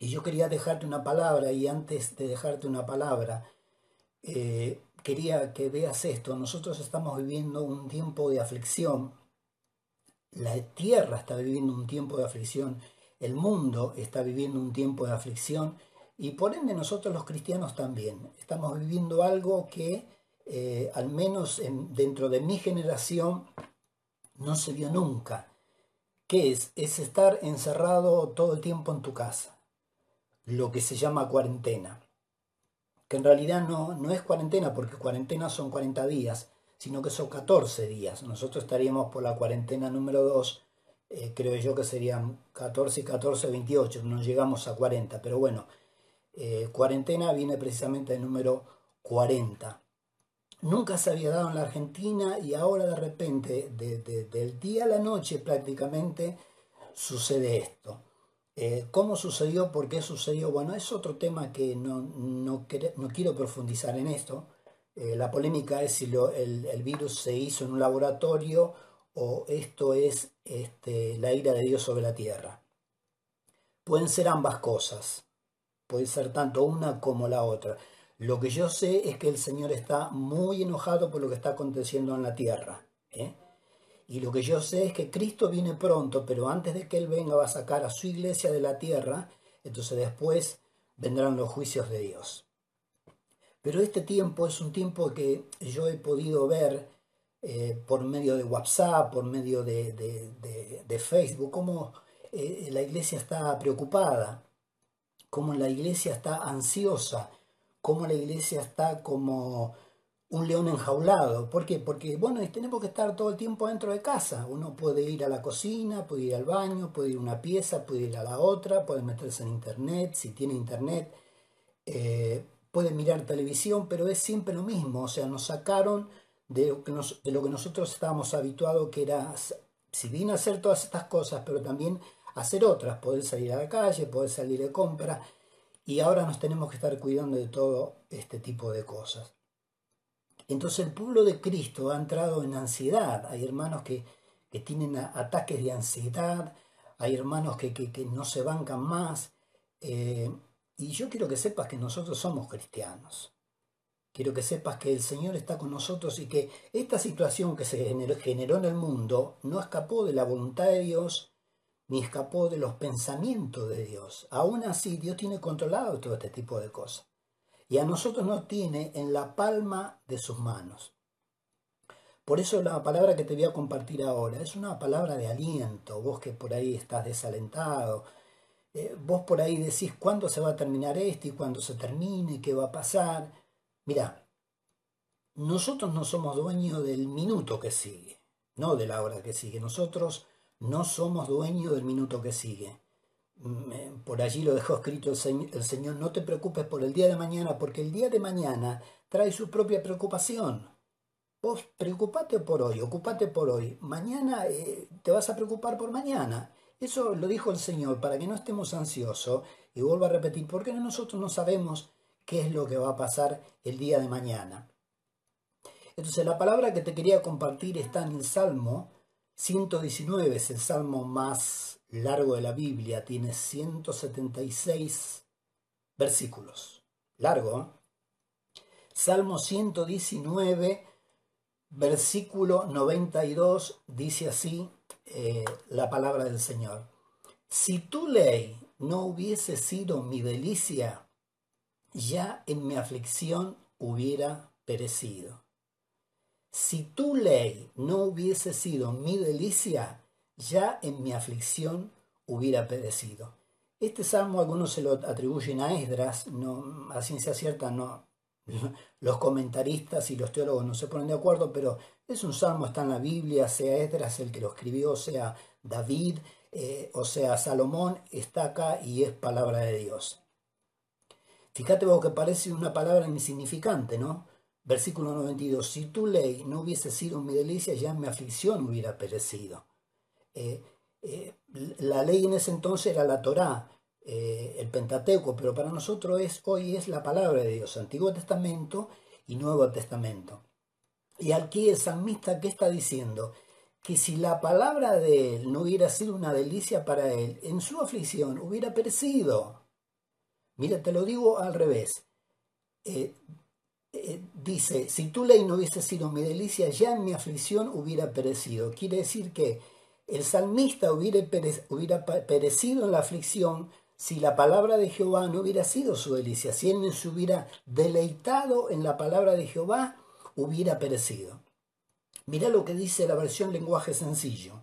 Y yo quería dejarte una palabra y antes de dejarte una palabra, eh, quería que veas esto. Nosotros estamos viviendo un tiempo de aflicción. La tierra está viviendo un tiempo de aflicción. El mundo está viviendo un tiempo de aflicción. Y por ende nosotros los cristianos también. Estamos viviendo algo que, eh, al menos dentro de mi generación, no se vio nunca. ¿Qué es? Es estar encerrado todo el tiempo en tu casa lo que se llama cuarentena, que en realidad no, no es cuarentena porque cuarentena son 40 días, sino que son 14 días. Nosotros estaríamos por la cuarentena número 2, eh, creo yo que serían 14 y 14, 28, no llegamos a 40, pero bueno, eh, cuarentena viene precisamente del número 40. Nunca se había dado en la Argentina y ahora de repente, del día a la noche prácticamente, sucede esto. Eh, ¿Cómo sucedió? ¿Por qué sucedió? Bueno, es otro tema que no, no, quiero profundizar en esto. Eh, la polémica es si el, virus se hizo en un laboratorio o esto es este, la ira de Dios sobre la tierra. Pueden ser ambas cosas. Puede ser tanto una como la otra. Lo que yo sé es que el Señor está muy enojado por lo que está aconteciendo en la tierra. ¿eh? Y lo que yo sé es que Cristo viene pronto, pero antes de que Él venga va a sacar a su iglesia de la tierra, entonces después vendrán los juicios de Dios. Pero este tiempo es un tiempo que yo he podido ver eh, por medio de WhatsApp, por medio de, Facebook, cómo eh, la iglesia está preocupada, cómo la iglesia está ansiosa, cómo la iglesia está como un león enjaulado. ¿Por qué? Porque, bueno, tenemos que estar todo el tiempo dentro de casa. Uno puede ir a la cocina, puede ir al baño, puede ir a una pieza, puede ir a la otra, puede meterse en internet, si tiene internet, eh, puede mirar televisión, pero es siempre lo mismo. O sea, nos sacaron de lo que, de lo que nosotros estábamos habituados, que era, si bien hacer todas estas cosas, pero también hacer otras, poder salir a la calle, poder salir de compra, y ahora nos tenemos que estar cuidando de todo este tipo de cosas. Entonces el pueblo de Cristo ha entrado en ansiedad. Hay hermanos que, tienen ataques de ansiedad, hay hermanos que, no se bancan más. Eh, y yo quiero que sepas que nosotros somos cristianos. Quiero que sepas que el Señor está con nosotros y que esta situación que se generó en el mundo no escapó de la voluntad de Dios ni escapó de los pensamientos de Dios. Aún así, Dios tiene controlado todo este tipo de cosas y a nosotros nos tiene en la palma de sus manos. Por eso la palabra que te voy a compartir ahora es una palabra de aliento, vos que por ahí estás desalentado, eh, vos por ahí decís cuándo se va a terminar esto y cuándo se termine, qué va a pasar. Mira, nosotros no somos dueños del minuto que sigue, no de la hora que sigue. Nosotros no somos dueños del minuto que sigue por allí lo dejó escrito el Señor, no te preocupes por el día de mañana, porque el día de mañana trae su propia preocupación. Vos preocupate por hoy, ocupate por hoy. Mañana eh, te vas a preocupar por mañana. Eso lo dijo el Señor para que no estemos ansiosos. Y vuelvo a repetir, porque nosotros no sabemos qué es lo que va a pasar el día de mañana. Entonces la palabra que te quería compartir está en el Salmo 119, es el salmo más largo de la Biblia, tiene 176 versículos. Largo. ¿eh? Salmo 119, versículo 92, dice así eh, la palabra del Señor. Si tu ley no hubiese sido mi delicia, ya en mi aflicción hubiera perecido. Si tu ley no hubiese sido mi delicia, ya en mi aflicción hubiera perecido. Este salmo algunos se lo atribuyen a Esdras, no, a ciencia cierta no, los comentaristas y los teólogos no se ponen de acuerdo, pero es un salmo, está en la Biblia, sea Esdras el que lo escribió, sea David, eh, o sea Salomón, está acá y es palabra de Dios. Fíjate vos que parece una palabra insignificante, ¿no? Versículo 92, si tu ley no hubiese sido mi delicia, ya en mi aflicción hubiera perecido. Eh, eh, la ley en ese entonces era la Torá, eh, el Pentateuco, pero para nosotros es, hoy es la palabra de Dios, Antiguo Testamento y Nuevo Testamento. Y aquí el salmista, ¿qué está diciendo? Que si la palabra de él no hubiera sido una delicia para él, en su aflicción hubiera perecido. Mira, te lo digo al revés. Dice, si tu ley no hubiese sido mi delicia, ya en mi aflicción hubiera perecido. Quiere decir que el salmista hubiera, perecido en la aflicción si la palabra de Jehová no hubiera sido su delicia, si él no se hubiera deleitado en la palabra de Jehová, hubiera perecido. Mira lo que dice la versión lenguaje sencillo.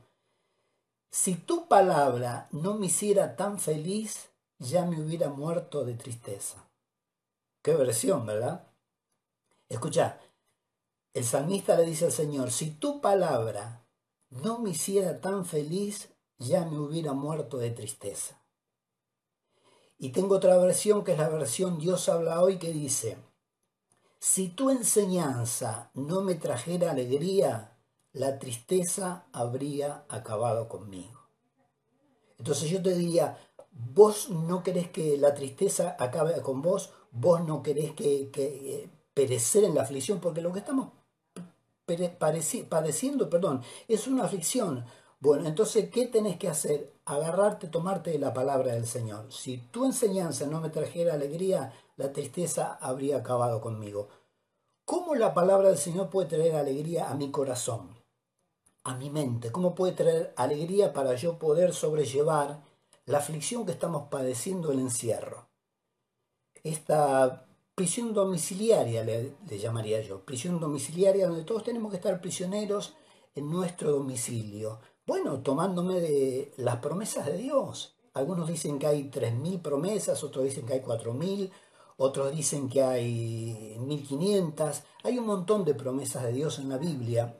Si tu palabra no me hiciera tan feliz, ya me hubiera muerto de tristeza. Qué versión, ¿verdad? Escucha, el salmista le dice al Señor, si tu palabra no me hiciera tan feliz, ya me hubiera muerto de tristeza. Y tengo otra versión que es la versión Dios habla hoy que dice, si tu enseñanza no me trajera alegría, la tristeza habría acabado conmigo. Entonces yo te diría, vos no querés que la tristeza acabe con vos, vos no querés que, eh, perecer en la aflicción, porque lo que estamos padeciendo, perdón, es una aflicción. Bueno, entonces, ¿qué tenés que hacer? Agarrarte, tomarte de la palabra del Señor. Si tu enseñanza no me trajera alegría, la tristeza habría acabado conmigo. ¿Cómo la palabra del Señor puede traer alegría a mi corazón, a mi mente? ¿Cómo puede traer alegría para yo poder sobrellevar la aflicción que estamos padeciendo, el encierro? Esta prisión domiciliaria, le, llamaría yo, prisión domiciliaria donde todos tenemos que estar prisioneros en nuestro domicilio. Bueno, tomándome de las promesas de Dios. Algunos dicen que hay 3.000 promesas, otros dicen que hay 4.000, otros dicen que hay 1.500. Hay un montón de promesas de Dios en la Biblia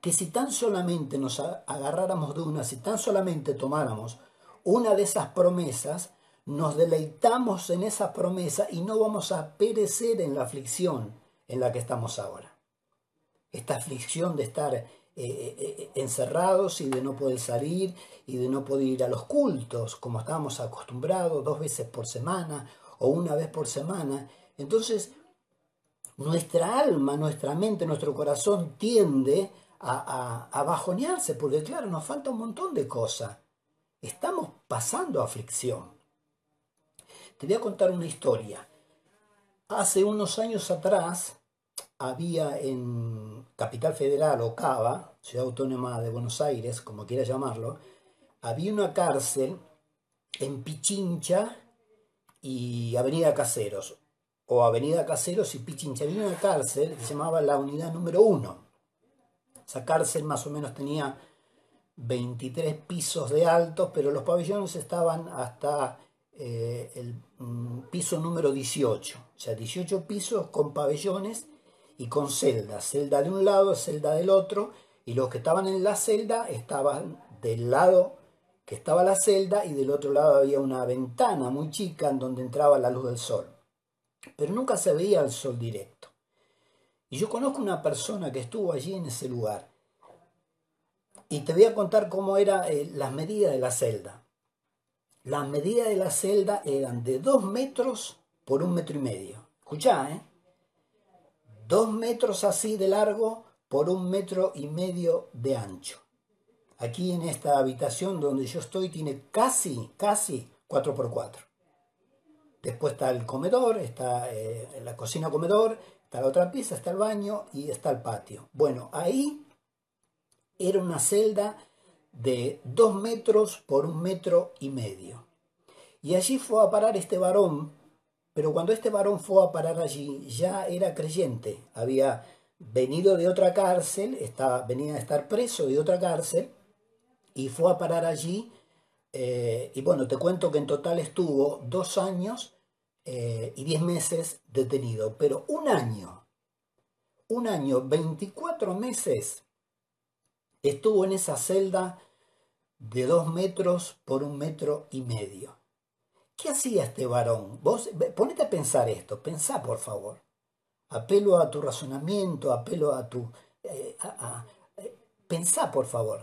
que si tan solamente nos agarráramos de una, si tan solamente tomáramos una de esas promesas, nos deleitamos en esa promesa y no vamos a perecer en la aflicción en la que estamos ahora. Esta aflicción de estar eh, eh, eh, encerrados y de no poder salir y de no poder ir a los cultos como estábamos acostumbrados dos veces por semana o una vez por semana. Entonces, nuestra alma, nuestra mente, nuestro corazón tiende a, a bajonearse porque claro, nos falta un montón de cosas. Estamos pasando aflicción. Te voy a contar una historia. Hace unos años atrás había en Capital Federal o Ciudad Autónoma de Buenos Aires, como quiera llamarlo, había una cárcel en Pichincha y Avenida Caseros, o Avenida Caseros y Pichincha. Había una cárcel que se llamaba la unidad número uno. Esa cárcel más o menos tenía 23 pisos de alto, pero los pabellones estaban hasta eh, el mm, piso número 18, o sea, 18 pisos con pabellones y con celdas, celda de un lado, celda del otro, y los que estaban en la celda estaban del lado que estaba la celda y del otro lado había una ventana muy chica en donde entraba la luz del sol. Pero nunca se veía el sol directo. Y yo conozco una persona que estuvo allí en ese lugar. Y te voy a contar cómo eran eh, las medidas de la celda. Las medidas de la celda eran de 2 metros por un metro y medio. Escuchá, ¿eh? 2 metros así de largo por un metro y medio de ancho. Aquí en esta habitación donde yo estoy tiene casi, casi 4 por 4 Después está el comedor, está eh, la cocina comedor, está la otra pieza, está el baño y está el patio. Bueno, ahí era una celda de dos metros por un metro y medio. Y allí fue a parar este varón, pero cuando este varón fue a parar allí ya era creyente, había venido de otra cárcel, estaba, venía a estar preso de otra cárcel, y fue a parar allí, eh, y bueno, te cuento que en total estuvo dos años eh, y diez meses detenido, pero un año, un año, 24 meses estuvo en esa celda de dos metros por un metro y medio. ¿Qué hacía este varón? Vos ponete a pensar esto, pensá por favor. Apelo a tu razonamiento, apelo a tu... Eh, eh, pensá por favor.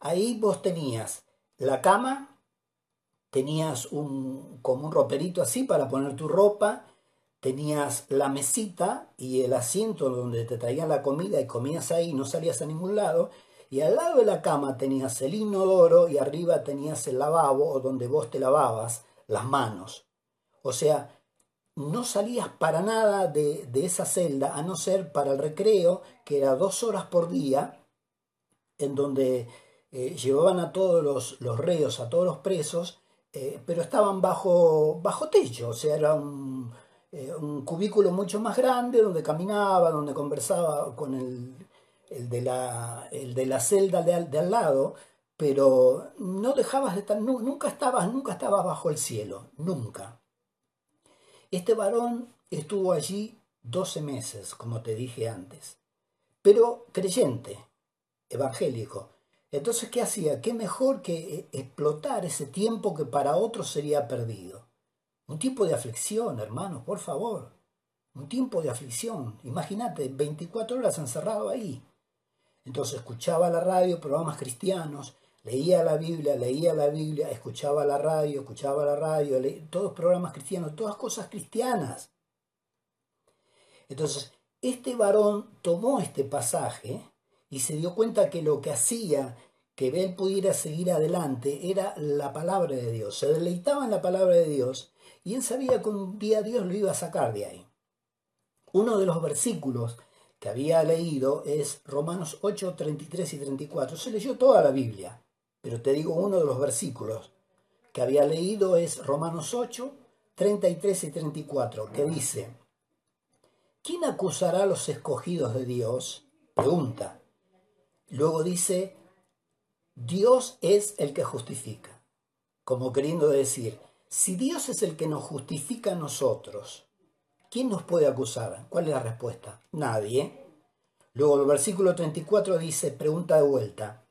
Ahí vos tenías la cama, tenías un, como un roperito así para poner tu ropa, tenías la mesita y el asiento donde te traían la comida y comías ahí, no salías a ningún lado, y al lado de la cama tenías el inodoro y arriba tenías el lavabo o donde vos te lavabas las manos. O sea, no salías para nada de, esa celda, a no ser para el recreo, que era dos horas por día, en donde eh, llevaban a todos los, los, reos, a todos los presos, eh, pero estaban bajo, bajo techo, o sea, era un, eh, un, cubículo mucho más grande donde caminaba, donde conversaba con el, el, de, la, el de la celda de al, lado, pero no dejabas de estar, nunca estabas, nunca estabas bajo el cielo, nunca. Este varón estuvo allí 12 meses, como te dije antes, pero creyente, evangélico. Entonces, ¿qué hacía? ¿Qué mejor que eh, explotar ese tiempo que para otros sería perdido? Un tiempo de aflicción, hermanos, por favor. Un tiempo de aflicción. Imagínate, 24 horas encerrado ahí. Entonces escuchaba la radio, programas cristianos, leía la Biblia, leía la Biblia, escuchaba la radio, escuchaba la radio, todos programas cristianos, todas cosas cristianas. Entonces, este varón tomó este pasaje y se dio cuenta que lo que hacía que él pudiera seguir adelante era la palabra de Dios. Se deleitaba en la palabra de Dios y él sabía que un día Dios lo iba a sacar de ahí. Uno de los versículos que había leído es Romanos 8, 33 y 34. Se leyó toda la Biblia, pero te digo uno de los versículos que había leído es Romanos 8, 33 y 34, que dice, ¿quién acusará a los escogidos de Dios? Pregunta. Luego dice, Dios es el que justifica, como queriendo decir, si Dios es el que nos justifica a nosotros, ¿Quién nos puede acusar? ¿Cuál es la respuesta? Nadie. Luego el versículo 34 dice, pregunta de vuelta,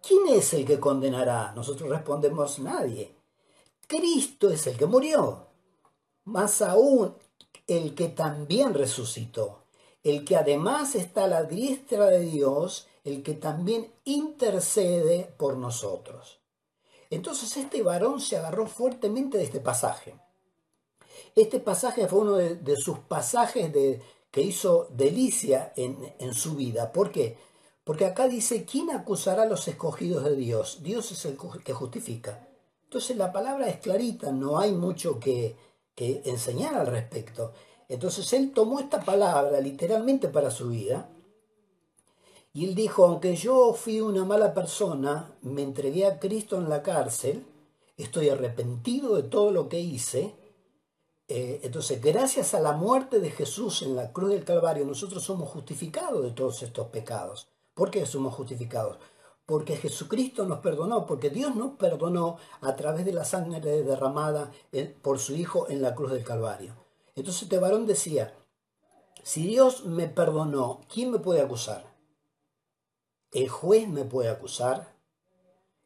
¿quién es el que condenará? Nosotros respondemos, nadie. Cristo es el que murió. Más aún, el que también resucitó, el que además está a la diestra de Dios, el que también intercede por nosotros. Entonces este varón se agarró fuertemente de este pasaje. Este pasaje fue uno de, sus pasajes de, que hizo delicia en, su vida. ¿Por qué? Porque acá dice, ¿quién acusará a los escogidos de Dios? Dios es el que justifica. Entonces la palabra es clarita, no hay mucho que, que enseñar al respecto. Entonces él tomó esta palabra literalmente para su vida y él dijo, aunque yo fui una mala persona, me entregué a Cristo en la cárcel, estoy arrepentido de todo lo que hice eh, entonces, gracias a la muerte de Jesús en la cruz del Calvario, nosotros somos justificados de todos estos pecados. ¿Por qué somos justificados? Porque Jesucristo nos perdonó, porque Dios nos perdonó a través de la sangre derramada por su Hijo en la cruz del Calvario. Entonces este varón decía, si Dios me perdonó, ¿quién me puede acusar? El juez me puede acusar,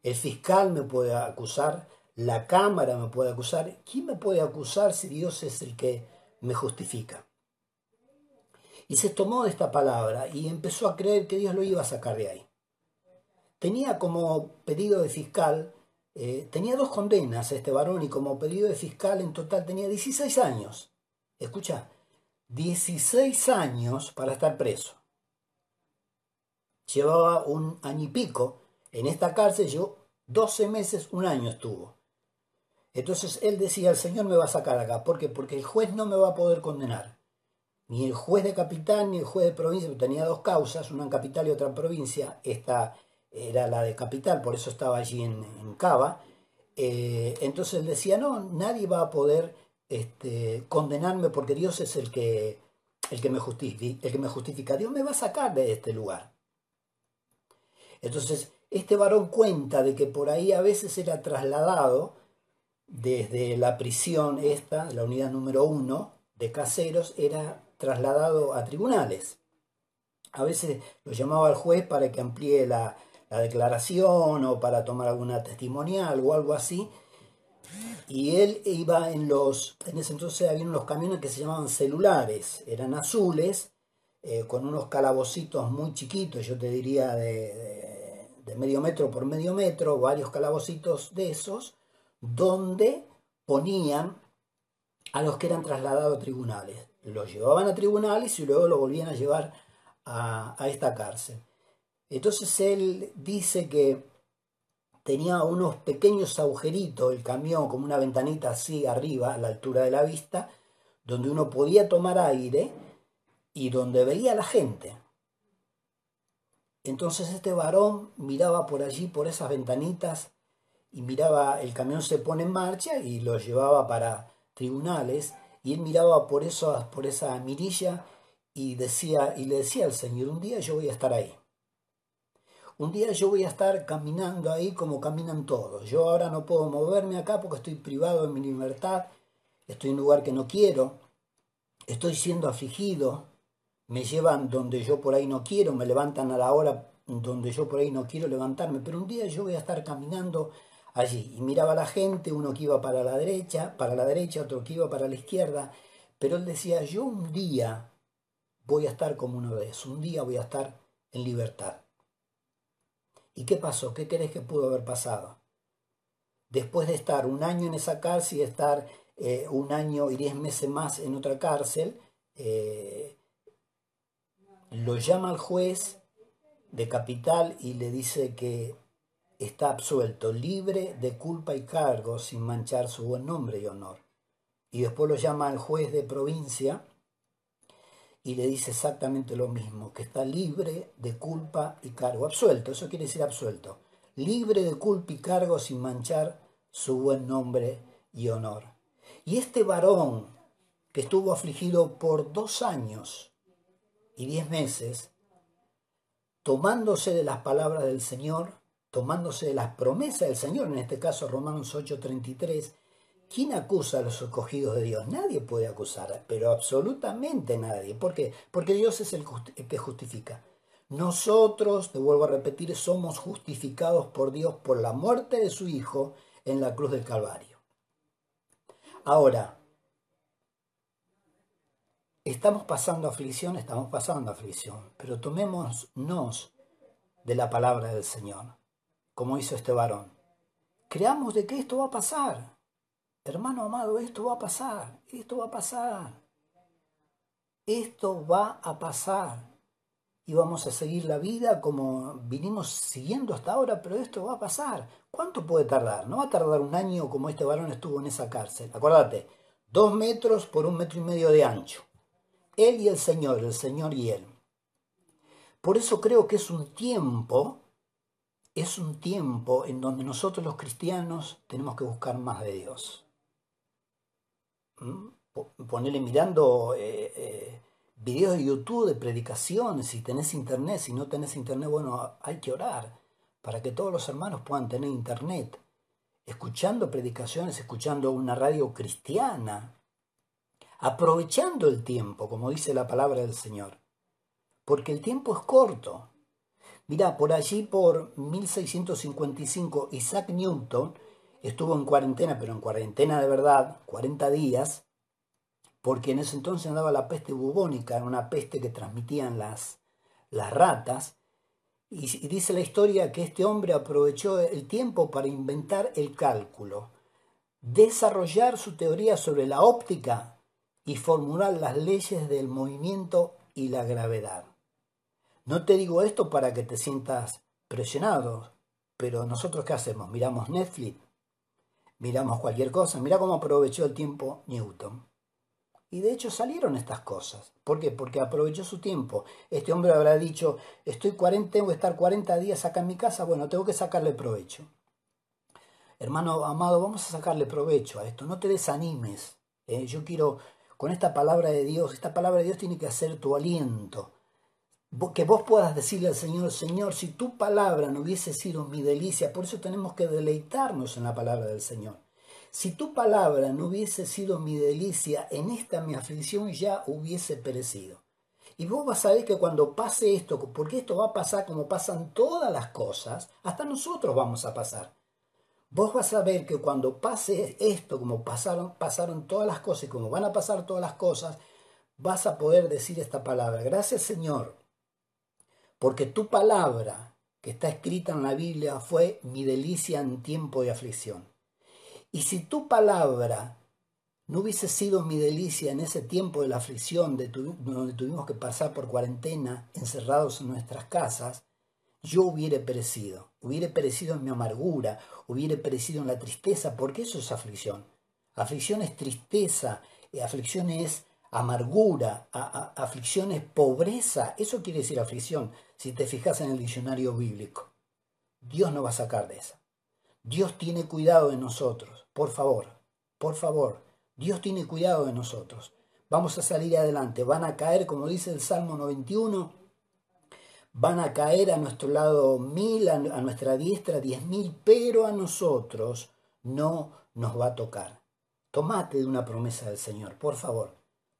el fiscal me puede acusar, la Cámara me puede acusar. ¿Quién me puede acusar si Dios es el que me justifica? Y se tomó de esta palabra y empezó a creer que Dios lo iba a sacar de ahí. Tenía como pedido de fiscal, eh, tenía dos condenas este varón y como pedido de fiscal en total tenía 16 años. Escucha, 16 años para estar preso. Llevaba un año y pico en esta cárcel, yo 12 meses, un año estuvo. Entonces él decía, el Señor me va a sacar acá. ¿Por qué? Porque el juez no me va a poder condenar. Ni el juez de capital ni el juez de provincia, tenía dos causas, una en capital y otra en provincia. Esta era la de capital, por eso estaba allí en, Cava. Eh, entonces él decía, no, nadie va a poder este, condenarme porque Dios es el que, el, que me el que me justifica. Dios me va a sacar de este lugar. Entonces, este varón cuenta de que por ahí a veces era trasladado desde la prisión esta, la unidad número uno de caseros, era trasladado a tribunales. A veces lo llamaba al juez para que amplíe la, declaración o para tomar alguna testimonial o algo así. Y él iba en los, en ese entonces había unos camiones que se llamaban celulares, eran azules, eh, con unos calabocitos muy chiquitos, yo te diría de, de medio metro por medio metro, varios calabocitos de esos, donde ponían a los que eran trasladados a tribunales. Los llevaban a tribunales y luego lo volvían a llevar a, esta cárcel. Entonces él dice que tenía unos pequeños agujeritos, el camión como una ventanita así arriba, a la altura de la vista, donde uno podía tomar aire y donde veía a la gente. Entonces este varón miraba por allí, por esas ventanitas, y miraba, el camión se pone en marcha y lo llevaba para tribunales, y él miraba por, eso, por esa mirilla y, decía, y le decía al Señor, un día yo voy a estar ahí. Un día yo voy a estar caminando ahí como caminan todos. Yo ahora no puedo moverme acá porque estoy privado de mi libertad, estoy en un lugar que no quiero, estoy siendo afligido, me llevan donde yo por ahí no quiero, me levantan a la hora donde yo por ahí no quiero levantarme, pero un día yo voy a estar caminando allí y miraba a la gente, uno que iba para la derecha, para la derecha, otro que iba para la izquierda, pero él decía, yo un día voy a estar como uno de un día voy a estar en libertad. ¿Y qué pasó? ¿Qué crees que pudo haber pasado? Después de estar un año en esa cárcel y estar eh, un año y diez meses más en otra cárcel, eh, lo llama al juez de capital y le dice que está absuelto, libre de culpa y cargo, sin manchar su buen nombre y honor. Y después lo llama al juez de provincia y le dice exactamente lo mismo, que está libre de culpa y cargo. Absuelto, eso quiere decir absuelto. Libre de culpa y cargo sin manchar su buen nombre y honor. Y este varón que estuvo afligido por dos años y diez meses, tomándose de las palabras del Señor, tomándose las promesas del Señor, en este caso Romanos 8:33, ¿Quién acusa a los escogidos de Dios? Nadie puede acusar, pero absolutamente nadie. ¿Por qué? Porque Dios es el, que justifica. Nosotros, te vuelvo a repetir, somos justificados por Dios por la muerte de su Hijo en la cruz del Calvario. Ahora, estamos pasando aflicción, estamos pasando aflicción, pero tomémonos de la palabra del Señor, como hizo este varón. Creamos de que esto va a pasar. Hermano amado, esto va a pasar, esto va a pasar. Esto va a pasar. Y vamos a seguir la vida como vinimos siguiendo hasta ahora, pero esto va a pasar. ¿Cuánto puede tardar? No va a tardar un año como este varón estuvo en esa cárcel. Acuérdate, dos metros por un metro y medio de ancho. Él y el Señor, el Señor y Él. Por eso creo que es un tiempo, es un tiempo en donde nosotros los cristianos tenemos que buscar más de Dios. Ponerle mirando eh, eh, videos de YouTube de predicaciones, si tenés internet, si no tenés internet, bueno, hay que orar para que todos los hermanos puedan tener internet, escuchando predicaciones, escuchando una radio cristiana, aprovechando el tiempo, como dice la palabra del Señor, porque el tiempo es corto. Mira, por allí por 1655 Isaac Newton estuvo en cuarentena, pero en cuarentena de verdad, 40 días, porque en ese entonces andaba la peste bubónica, una peste que transmitían las, las ratas, y, dice la historia que este hombre aprovechó el tiempo para inventar el cálculo, desarrollar su teoría sobre la óptica y formular las leyes del movimiento y la gravedad. No te digo esto para que te sientas presionado, pero nosotros qué hacemos? Miramos Netflix, miramos cualquier cosa. Mira cómo aprovechó el tiempo Newton. Y de hecho salieron estas cosas. ¿Por qué? Porque aprovechó su tiempo. Este hombre habrá dicho, estoy 40, tengo que estar 40 días acá en mi casa, bueno, tengo que sacarle provecho. Hermano amado, vamos a sacarle provecho a esto. No te desanimes. ¿eh? Yo quiero, con esta palabra de Dios, esta palabra de Dios tiene que hacer tu aliento que vos puedas decirle al Señor, Señor, si tu palabra no hubiese sido mi delicia, por eso tenemos que deleitarnos en la palabra del Señor. Si tu palabra no hubiese sido mi delicia, en esta mi aflicción ya hubiese perecido. Y vos vas a ver que cuando pase esto, porque esto va a pasar como pasan todas las cosas, hasta nosotros vamos a pasar. Vos vas a ver que cuando pase esto, como pasaron, pasaron todas las cosas y como van a pasar todas las cosas, vas a poder decir esta palabra. Gracias Señor, porque tu palabra que está escrita en la Biblia fue mi delicia en tiempo de aflicción. Y si tu palabra no hubiese sido mi delicia en ese tiempo de la aflicción, de donde tuvimos que pasar por cuarentena, encerrados en nuestras casas, yo hubiera perecido, hubiera perecido en mi amargura, hubiera perecido en la tristeza, porque eso es aflicción. Aflicción es tristeza, aflicción es amargura, es pobreza, eso quiere decir aflicción, si te fijas en el diccionario bíblico. Dios no va a sacar de esa. Dios tiene cuidado de nosotros, por favor, por favor, Dios tiene cuidado de nosotros. Vamos a salir adelante, van a caer, como dice el Salmo 91, van a caer a nuestro lado mil, a nuestra diestra diez mil, pero a nosotros no nos va a tocar. Tomate de una promesa del Señor, por favor,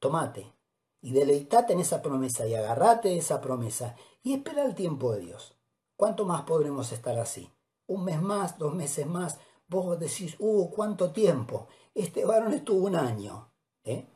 tomate y deleitate en esa promesa y agarrate esa promesa y espera el tiempo de Dios. ¿Cuánto más podremos estar así? Un mes más, dos meses más. Vos decís, uh, ¿cuánto tiempo? Este varón estuvo un año. ¿eh?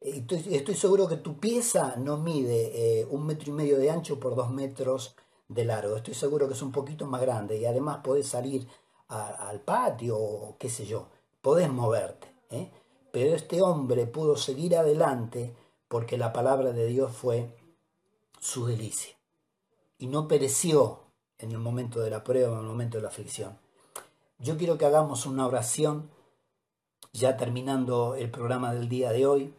Estoy, seguro que tu pieza no mide eh, un metro y medio de ancho por dos metros de largo. Estoy seguro que es un poquito más grande y además podés salir al patio o qué sé yo. Podés moverte. ¿eh? Pero este hombre pudo seguir adelante porque la palabra de Dios fue su delicia. Y no pereció en el momento de la prueba, en el momento de la aflicción. Yo quiero que hagamos una oración ya terminando el programa del día de hoy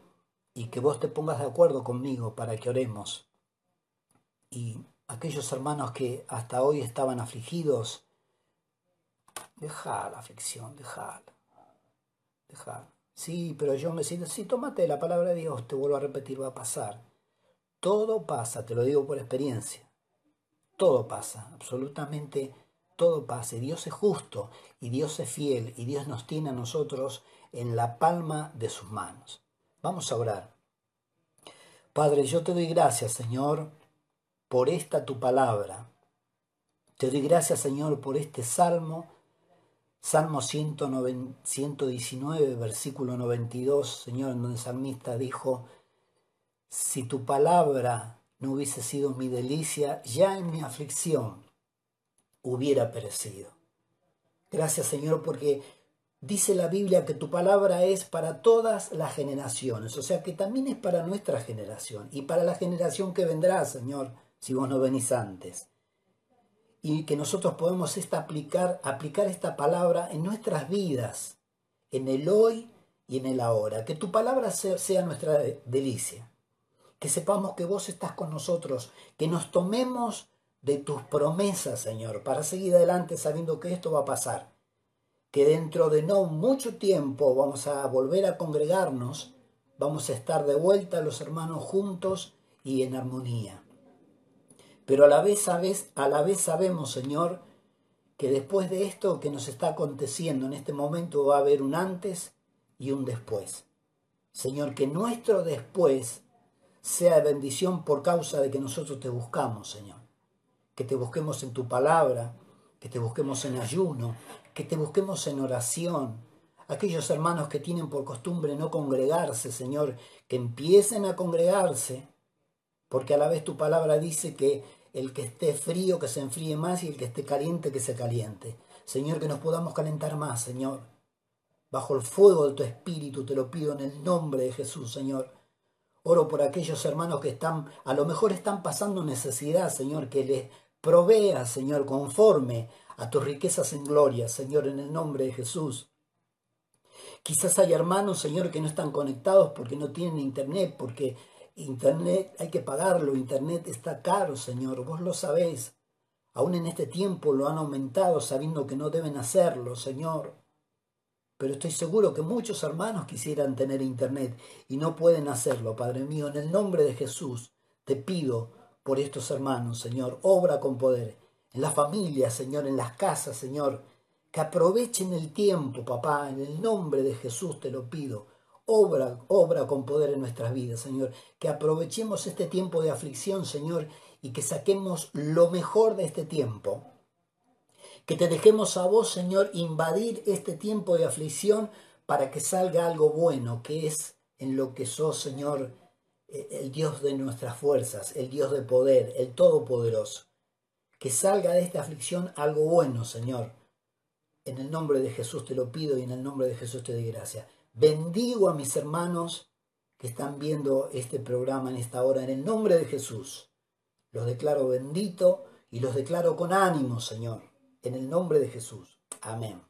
y que vos te pongas de acuerdo conmigo para que oremos. Y aquellos hermanos que hasta hoy estaban afligidos, deja la aflicción, dejar, dejar. Sí, pero yo me siento, sí, tómate la palabra de Dios, te vuelvo a repetir, va a pasar. Todo pasa, te lo digo por experiencia. Todo pasa, absolutamente todo pasa. Dios es justo y Dios es fiel y Dios nos tiene a nosotros en la palma de sus manos. Vamos a orar. Padre, yo te doy gracias, Señor, por esta tu palabra. Te doy gracias, Señor, por este salmo, Salmo 119, versículo 92, Señor, en donde el salmista dijo, si tu palabra no hubiese sido mi delicia, ya en mi aflicción hubiera perecido. Gracias, Señor, porque Dice la Biblia que tu palabra es para todas las generaciones, o sea que también es para nuestra generación y para la generación que vendrá, Señor, si vos no venís antes. Y que nosotros podemos esta aplicar, aplicar esta palabra en nuestras vidas, en el hoy y en el ahora. Que tu palabra sea nuestra delicia. Que sepamos que vos estás con nosotros, que nos tomemos de tus promesas, Señor, para seguir adelante sabiendo que esto va a pasar que dentro de no mucho tiempo vamos a volver a congregarnos, vamos a estar de vuelta los hermanos juntos y en armonía. Pero a la vez, a, la vez sabemos, Señor, que después de esto que nos está aconteciendo en este momento va a haber un antes y un después. Señor, que nuestro después sea de bendición por causa de que nosotros te buscamos, Señor. Que te busquemos en tu palabra, que te busquemos en ayuno, que te busquemos en oración. Aquellos hermanos que tienen por costumbre no congregarse, Señor, que empiecen a congregarse, porque a la vez tu palabra dice que el que esté frío que se enfríe más y el que esté caliente que se caliente. Señor, que nos podamos calentar más, Señor. Bajo el fuego de tu espíritu te lo pido en el nombre de Jesús, Señor. Oro por aquellos hermanos que están, a lo mejor están pasando necesidad, Señor, que les provea, Señor, conforme a tus riquezas en gloria, Señor, en el nombre de Jesús. Quizás hay hermanos, Señor, que no están conectados porque no tienen internet, porque internet hay que pagarlo, internet está caro, Señor, vos lo sabés. Aún en este tiempo lo han aumentado sabiendo que no deben hacerlo, Señor. Pero estoy seguro que muchos hermanos quisieran tener internet y no pueden hacerlo, Padre mío. En el nombre de Jesús te pido por estos hermanos, Señor, obra con poder en las familias, Señor, en las casas, Señor. Que aprovechen el tiempo, papá, en el nombre de Jesús te lo pido. Obra, obra con poder en nuestras vidas, Señor. Que aprovechemos este tiempo de aflicción, Señor, y que saquemos lo mejor de este tiempo. Que te dejemos a vos, Señor, invadir este tiempo de aflicción para que salga algo bueno, que es en lo que sos, Señor, eh, el Dios de nuestras fuerzas, el Dios de poder, el Todopoderoso que salga de esta aflicción algo bueno, Señor. En el nombre de Jesús te lo pido y en el nombre de Jesús te doy gracias. Bendigo a mis hermanos que están viendo este programa en esta hora en el nombre de Jesús. Los declaro bendito y los declaro con ánimo, Señor, en el nombre de Jesús. Amén.